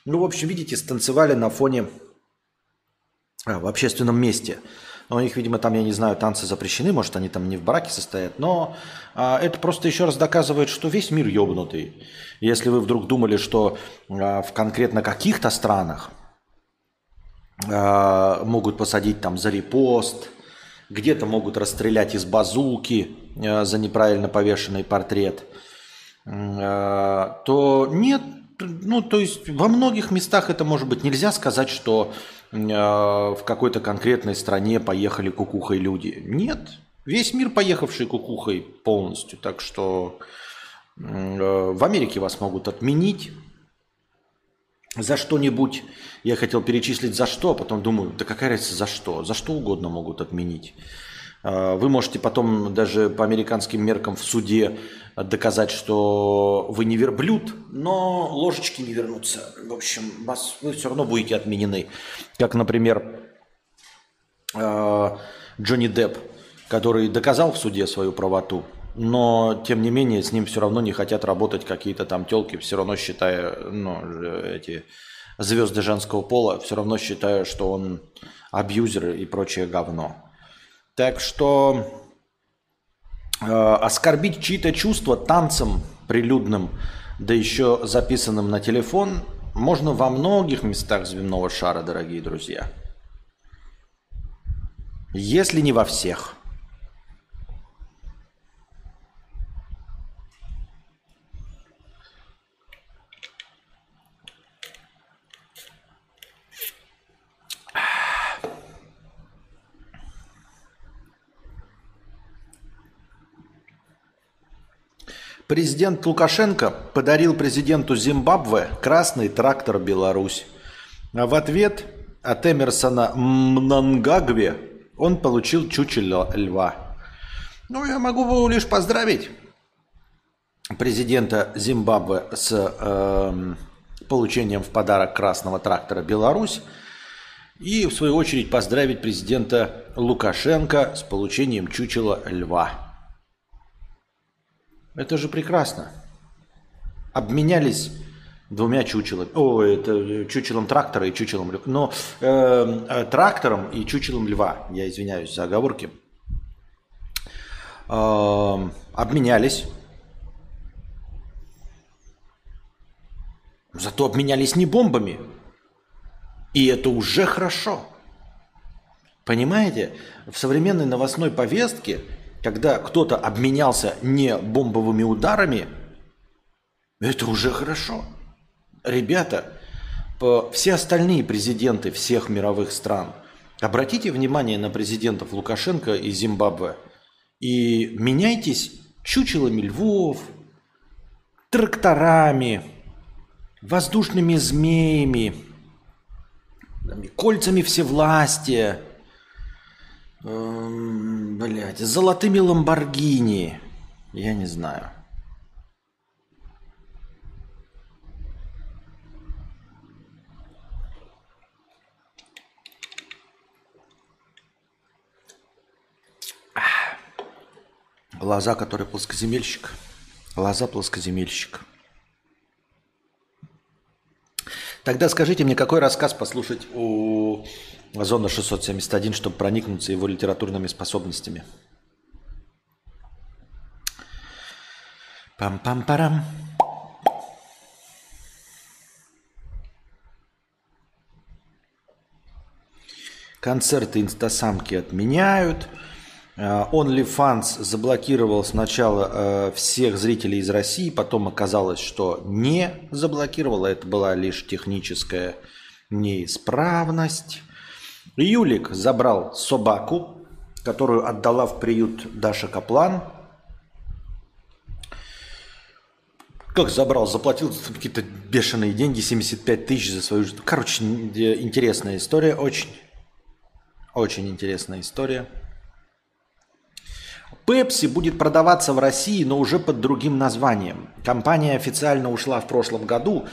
Ну, в общем, видите, станцевали на фоне а, в общественном месте – у них, видимо, там, я не знаю, танцы запрещены, может, они там не в браке состоят. Но а, это просто еще раз доказывает, что весь мир ебнутый. Если вы вдруг думали, что а, в конкретно каких-то странах могут посадить там за репост, где-то могут расстрелять из базуки а, за неправильно повешенный портрет, а, то нет, ну, то есть во многих местах это может быть. Нельзя сказать, что э, в какой-то конкретной стране поехали кукухой люди. Нет, весь мир поехавший кукухой полностью. Так что э, в Америке вас могут отменить за что-нибудь. Я хотел перечислить за что, а потом думаю, да какая разница за что? За что угодно могут отменить. Э, вы можете потом даже по американским меркам в суде доказать, что вы не верблюд, но ложечки не вернутся. В общем, вас, вы все равно будете отменены. Как, например, э, Джонни Депп, который доказал в суде свою правоту, но, тем не менее, с ним все равно не хотят работать какие-то там телки, все равно считая, ну, эти звезды женского пола, все равно считая, что он абьюзер и прочее говно. Так что Э, оскорбить чьи-то чувства танцем прилюдным, да еще записанным на телефон, можно во многих местах земного шара, дорогие друзья. Если не во всех – Президент Лукашенко подарил президенту Зимбабве красный трактор «Беларусь». А в ответ от Эмерсона Мнангагве он получил чучело льва. Ну, я могу лишь поздравить президента Зимбабве с э, получением в подарок красного трактора «Беларусь» и, в свою очередь, поздравить президента Лукашенко с получением чучела льва. Это же прекрасно. Обменялись двумя чучелами. О, это чучелом трактора и чучелом льва. Но э, э, трактором и чучелом льва. Я извиняюсь за оговорки. Э, обменялись. Зато обменялись не бомбами. И это уже хорошо. Понимаете, в современной новостной повестке, когда кто-то обменялся не бомбовыми ударами, это уже хорошо. Ребята, все остальные президенты всех мировых стран, обратите внимание на президентов Лукашенко и Зимбабве и меняйтесь чучелами львов, тракторами, воздушными змеями, кольцами всевластия, эм, блядь, золотыми ламборгини, я не знаю. Лоза, который плоскоземельщик. Лоза плоскоземельщик. Тогда скажите мне, какой рассказ послушать у Зона 671, чтобы проникнуться его литературными способностями? Пам-пам-парам. Концерты инстасамки отменяют. Э, OnlyFans заблокировал сначала э, всех зрителей из России, потом оказалось, что не заблокировал, это была лишь техническая неисправность. Юлик забрал собаку, которую отдала в приют Даша Каплан. Как забрал? Заплатил какие-то бешеные деньги, 75 тысяч за свою. Короче, интересная история, очень. Очень интересная история. Пепси будет продаваться в России, но уже под другим названием. Компания официально ушла в прошлом году,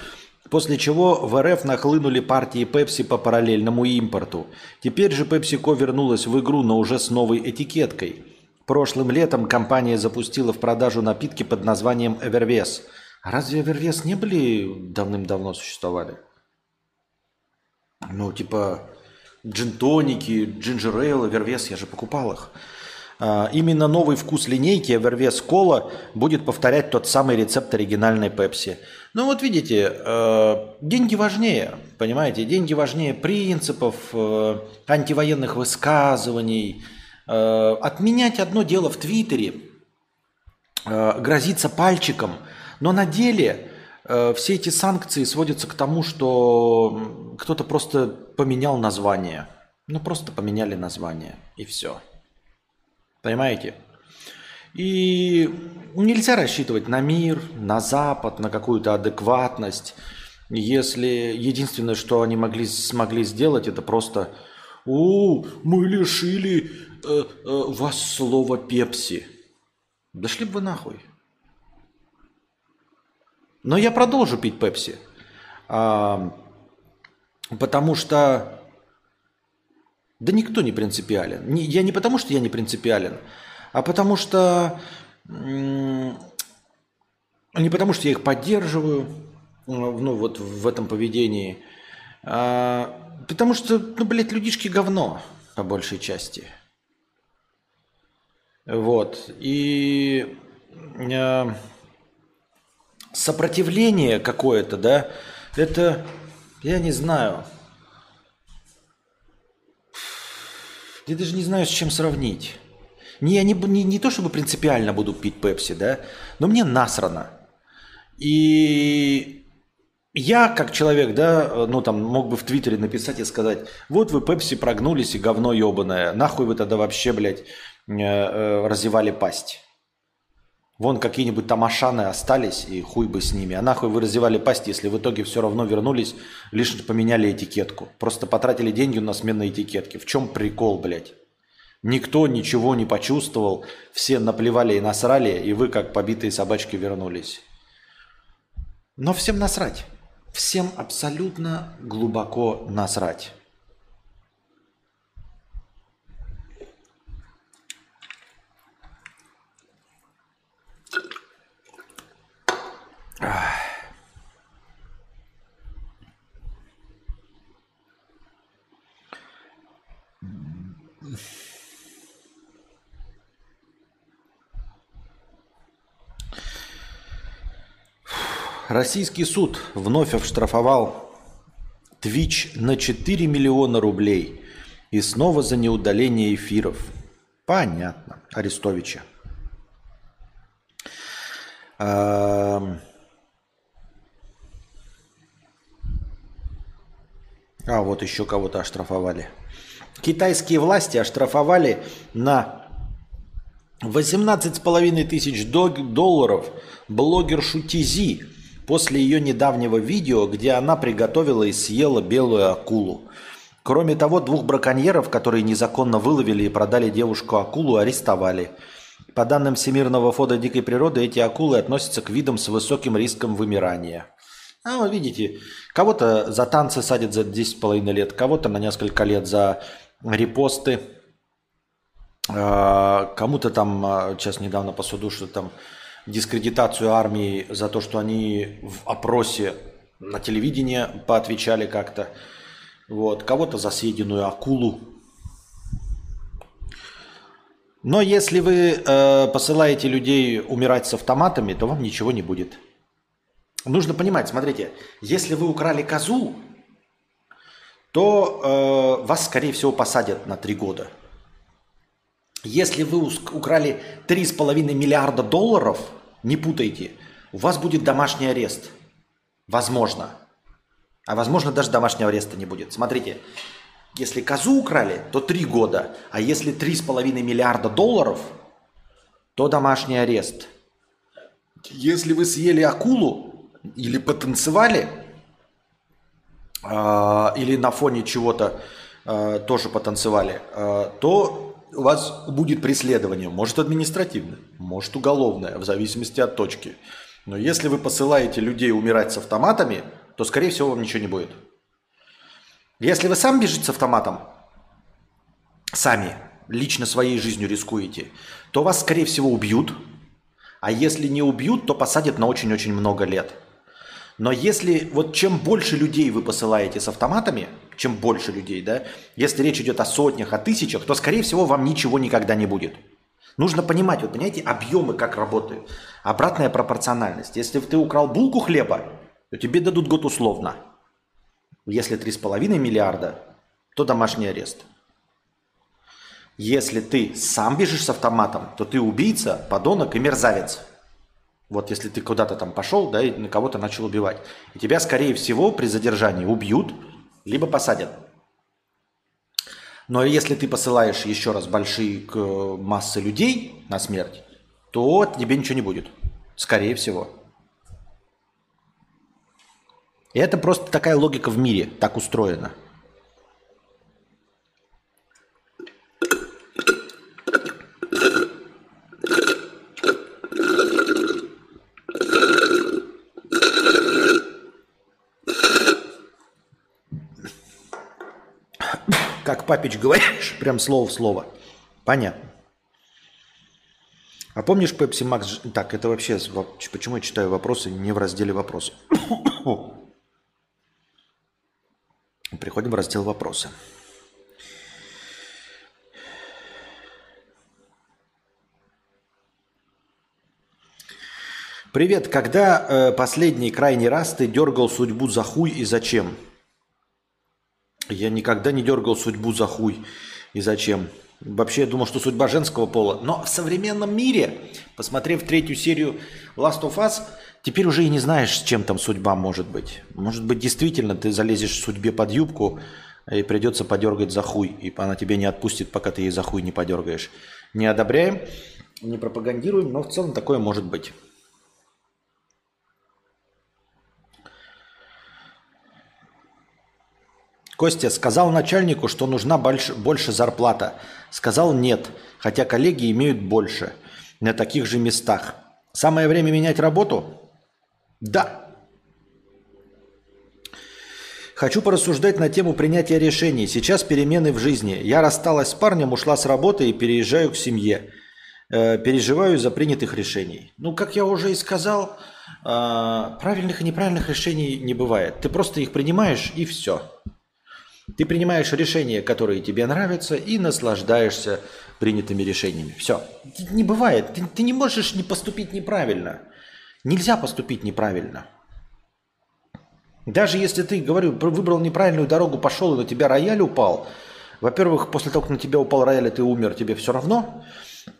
после чего в РФ нахлынули партии Пепси по параллельному импорту. Теперь же PepsiCo вернулась в игру, но уже с новой этикеткой. Прошлым летом компания запустила в продажу напитки под названием Эвервес. Разве Эвервес не были давным-давно существовали? Ну, типа джинтоники, джинджер Эвервес, я же покупал их. А, именно новый вкус линейки Evervest Cola будет повторять тот самый рецепт оригинальной Пепси. Ну вот видите, э, деньги важнее, понимаете, деньги важнее принципов, э, антивоенных высказываний. Э, отменять одно дело в Твиттере, грозиться пальчиком, но на деле все эти санкции сводятся к тому, что кто-то просто поменял название. Ну просто поменяли название и все. Понимаете? И нельзя рассчитывать на мир, на Запад, на какую-то адекватность, если единственное, что они могли, смогли сделать, это просто «О, мы лишили э, э, вас слова пепси». Дошли бы вы нахуй. Но я продолжу пить пепси. А, потому что да никто не принципиален. Я не потому, что я не принципиален, а потому что... Не потому, что я их поддерживаю, ну вот в этом поведении, а потому что, ну, блядь, людишки говно по большей части. Вот. И э, сопротивление какое-то, да, это, я не знаю, Я даже не знаю, с чем сравнить. Не, я не, не, не то, чтобы принципиально буду пить пепси, да, но мне насрано. И я, как человек, да, ну там мог бы в Твиттере написать и сказать, вот вы пепси прогнулись и говно ебаное, нахуй вы тогда вообще, блядь, э, э, разевали пасть. Вон какие-нибудь там ашаны остались, и хуй бы с ними. А нахуй вы раздевали пасть, если в итоге все равно вернулись, лишь поменяли этикетку. Просто потратили деньги на смену этикетки. В чем прикол, блядь? Никто ничего не почувствовал, все наплевали и насрали, и вы как побитые собачки вернулись. Но всем насрать. Всем абсолютно глубоко насрать. Российский суд вновь оштрафовал Twitch на 4 миллиона рублей. И снова за неудаление эфиров. Понятно. Арестовича. А, а вот еще кого-то оштрафовали. Китайские власти оштрафовали на 18,5 тысяч долларов блогершу Тизи после ее недавнего видео, где она приготовила и съела белую акулу. Кроме того, двух браконьеров, которые незаконно выловили и продали девушку-акулу, арестовали. По данным Всемирного фонда дикой природы, эти акулы относятся к видам с высоким риском вымирания. А вы видите, кого-то за танцы садят за 10,5 лет, кого-то на несколько лет за репосты, а, кому-то там, а, сейчас недавно по суду, что там дискредитацию армии за то, что они в опросе на телевидении поотвечали как-то. Вот. Кого-то за съеденную акулу. Но если вы э, посылаете людей умирать с автоматами, то вам ничего не будет. Нужно понимать, смотрите, если вы украли козу, то э, вас, скорее всего, посадят на три года. Если вы украли 3,5 миллиарда долларов, не путайте, у вас будет домашний арест. Возможно. А возможно, даже домашнего ареста не будет. Смотрите, если козу украли, то 3 года. А если 3,5 миллиарда долларов, то домашний арест. Если вы съели акулу или потанцевали, а, или на фоне чего-то а, тоже потанцевали, а, то у вас будет преследование. Может административное, может уголовное, в зависимости от точки. Но если вы посылаете людей умирать с автоматами, то, скорее всего, вам ничего не будет. Если вы сам бежите с автоматом, сами, лично своей жизнью рискуете, то вас, скорее всего, убьют. А если не убьют, то посадят на очень-очень много лет. Но если вот чем больше людей вы посылаете с автоматами, чем больше людей, да, если речь идет о сотнях, о тысячах, то, скорее всего, вам ничего никогда не будет. Нужно понимать, вот понимаете, объемы как работают. Обратная пропорциональность. Если ты украл булку хлеба, то тебе дадут год условно. Если 3,5 миллиарда, то домашний арест. Если ты сам бежишь с автоматом, то ты убийца, подонок и мерзавец. Вот если ты куда-то там пошел, да, и на кого-то начал убивать. И тебя, скорее всего, при задержании убьют, либо посадят. Но если ты посылаешь еще раз большие массы людей на смерть, то тебе ничего не будет. Скорее всего. И это просто такая логика в мире, так устроена. Как папич говоришь, прям слово в слово. Понятно. А помнишь Pepsi Max? Так, это вообще... Почему я читаю вопросы не в разделе вопросы? Приходим в раздел вопросы. Привет, когда э, последний крайний раз ты дергал судьбу за хуй и зачем? Я никогда не дергал судьбу за хуй. И зачем? Вообще я думал, что судьба женского пола. Но в современном мире, посмотрев третью серию Last of Us, теперь уже и не знаешь, с чем там судьба может быть. Может быть, действительно, ты залезешь судьбе под юбку, и придется подергать за хуй, и она тебя не отпустит, пока ты ей за хуй не подергаешь. Не одобряем, не пропагандируем, но в целом такое может быть. Костя сказал начальнику, что нужна больше, больше зарплата. Сказал нет, хотя коллеги имеют больше на таких же местах. Самое время менять работу? Да. Хочу порассуждать на тему принятия решений. Сейчас перемены в жизни. Я рассталась с парнем, ушла с работы и переезжаю к семье. Э, переживаю за принятых решений. Ну, как я уже и сказал, э, правильных и неправильных решений не бывает. Ты просто их принимаешь и все. Ты принимаешь решения, которые тебе нравятся, и наслаждаешься принятыми решениями. Все. Не бывает. Ты, ты не можешь не поступить неправильно. Нельзя поступить неправильно. Даже если ты, говорю, выбрал неправильную дорогу, пошел, и на тебя рояль упал, во-первых, после того, как на тебя упал рояль, и ты умер, тебе все равно.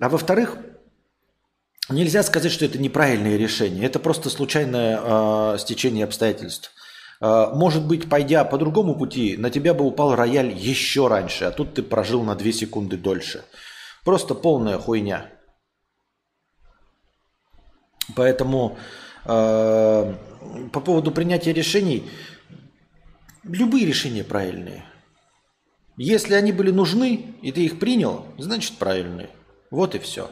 А во-вторых, нельзя сказать, что это неправильное решение. Это просто случайное э, стечение обстоятельств. Э, может быть, пойдя по другому пути, на тебя бы упал рояль еще раньше, а тут ты прожил на 2 секунды дольше. Просто полная хуйня. Поэтому э, по поводу принятия решений, любые решения правильные. Если они были нужны, и ты их принял, значит правильные. Вот и все.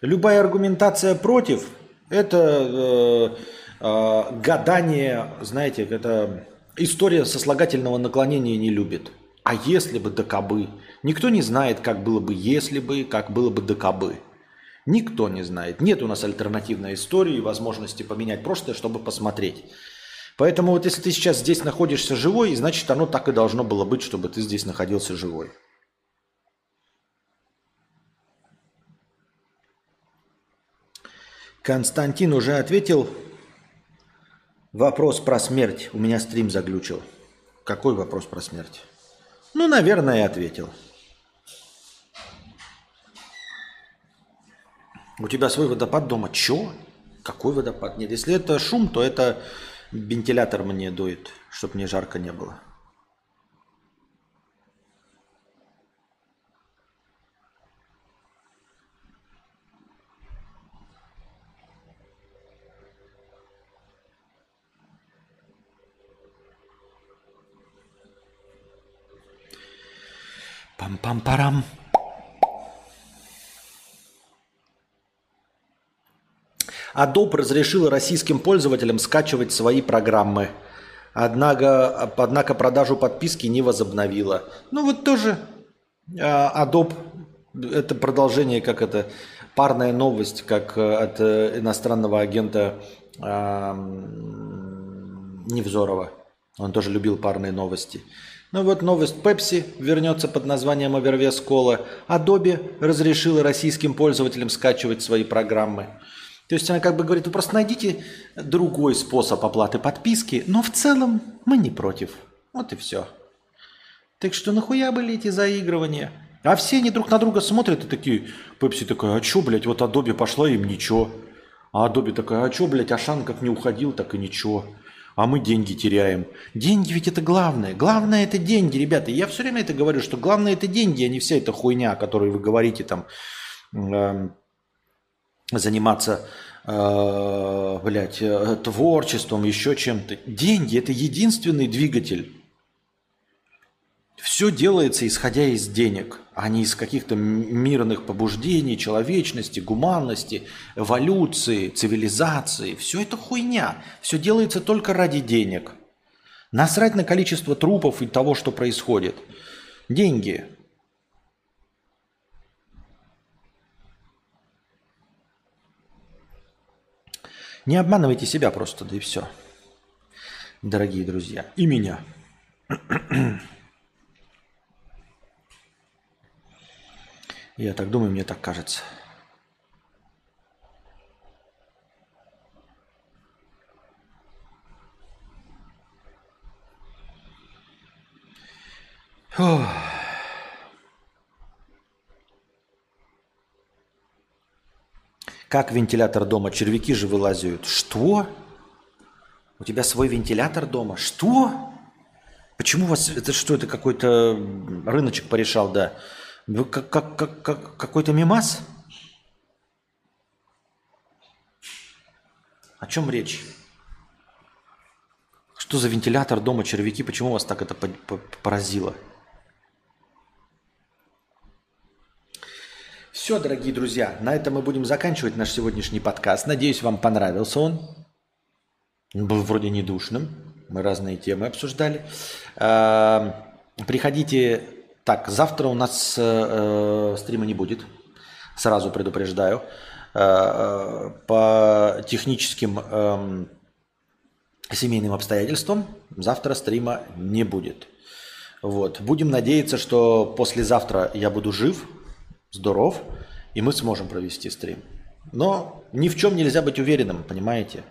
Любая аргументация против – это э, э, гадание, знаете, это история сослагательного наклонения не любит. А если бы да кабы? Никто не знает, как было бы если бы, как было бы да кабы. Никто не знает. Нет у нас альтернативной истории и возможности поменять прошлое, чтобы посмотреть. Поэтому вот если ты сейчас здесь находишься живой, значит оно так и должно было быть, чтобы ты здесь находился живой. Константин уже ответил вопрос про смерть. У меня стрим заглючил. Какой вопрос про смерть? Ну, наверное, я ответил. У тебя свой водопад дома. Чё? Какой водопад? Нет, если это шум, то это вентилятор мне дует, чтобы мне жарко не было. Пам-пам-парам. Adobe разрешил российским пользователям скачивать свои программы. Однако, однако продажу подписки не возобновила. Ну вот тоже а, Adobe, это продолжение, как это, парная новость, как э, от э, иностранного агента Невзорова. Он тоже любил парные новости. Ну вот новость Pepsi вернется под названием Овервес Кола. Adobe разрешила российским пользователям скачивать свои программы. То есть она как бы говорит, вы просто найдите другой способ оплаты подписки, но в целом мы не против. Вот и все. Так что нахуя были эти заигрывания? А все они друг на друга смотрят и такие, Пепси такая, а чё, блядь, вот Adobe пошла им ничего. А Adobe такая, а чё, блядь, Ашан как не уходил, так и ничего. А мы деньги теряем. Деньги ведь это главное. Главное это деньги, ребята. Я все время это говорю, что главное это деньги, а не вся эта хуйня, о которой вы говорите там. эм, заниматься, э, блядь, э, творчеством, еще чем-то. Деньги – это единственный двигатель. Все делается исходя из денег, а не из каких-то мирных побуждений, человечности, гуманности, эволюции, цивилизации. Все это хуйня. Все делается только ради денег. Насрать на количество трупов и того, что происходит. Деньги. Не обманывайте себя просто, да и все. Дорогие друзья. И меня. Я так думаю, мне так кажется. Фух. Как вентилятор дома? Червяки же вылазят. Что? У тебя свой вентилятор дома? Что? Почему у вас это что? Это какой-то рыночек порешал, да? Вы как, как, как, как какой-то мимас? О чем речь? Что за вентилятор дома, червяки? Почему вас так это по- по- поразило? Все, дорогие друзья, на этом мы будем заканчивать наш сегодняшний подкаст. Надеюсь, вам понравился он. Он был вроде не душным. Мы разные темы обсуждали. А, Приходите. Так, завтра у нас э, стрима не будет. Сразу предупреждаю. Э, По техническим эм, семейным обстоятельствам завтра стрима не будет. Вот. Будем надеяться, что послезавтра я буду жив, здоров, и мы сможем провести стрим. Но ни в чем нельзя быть уверенным, понимаете?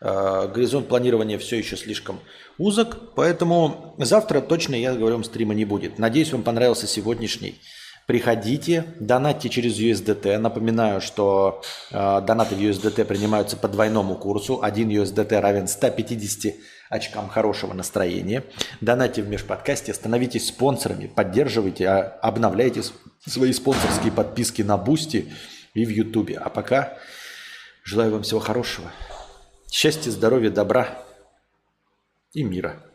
Э, горизонт планирования все еще слишком узок, поэтому завтра точно, я говорю, стрима не будет. Надеюсь, вам понравился сегодняшний. Приходите, донатьте через USDT. Напоминаю, что э, донаты в USDT принимаются по двойному курсу. Один USDT равен 150 очкам хорошего настроения. Донатьте в межподкасте, становитесь спонсорами, поддерживайте, а, обновляйте свои спонсорские подписки на Бусти и в Ютубе. А пока желаю вам всего хорошего. Счастья, здоровья, добра и мира.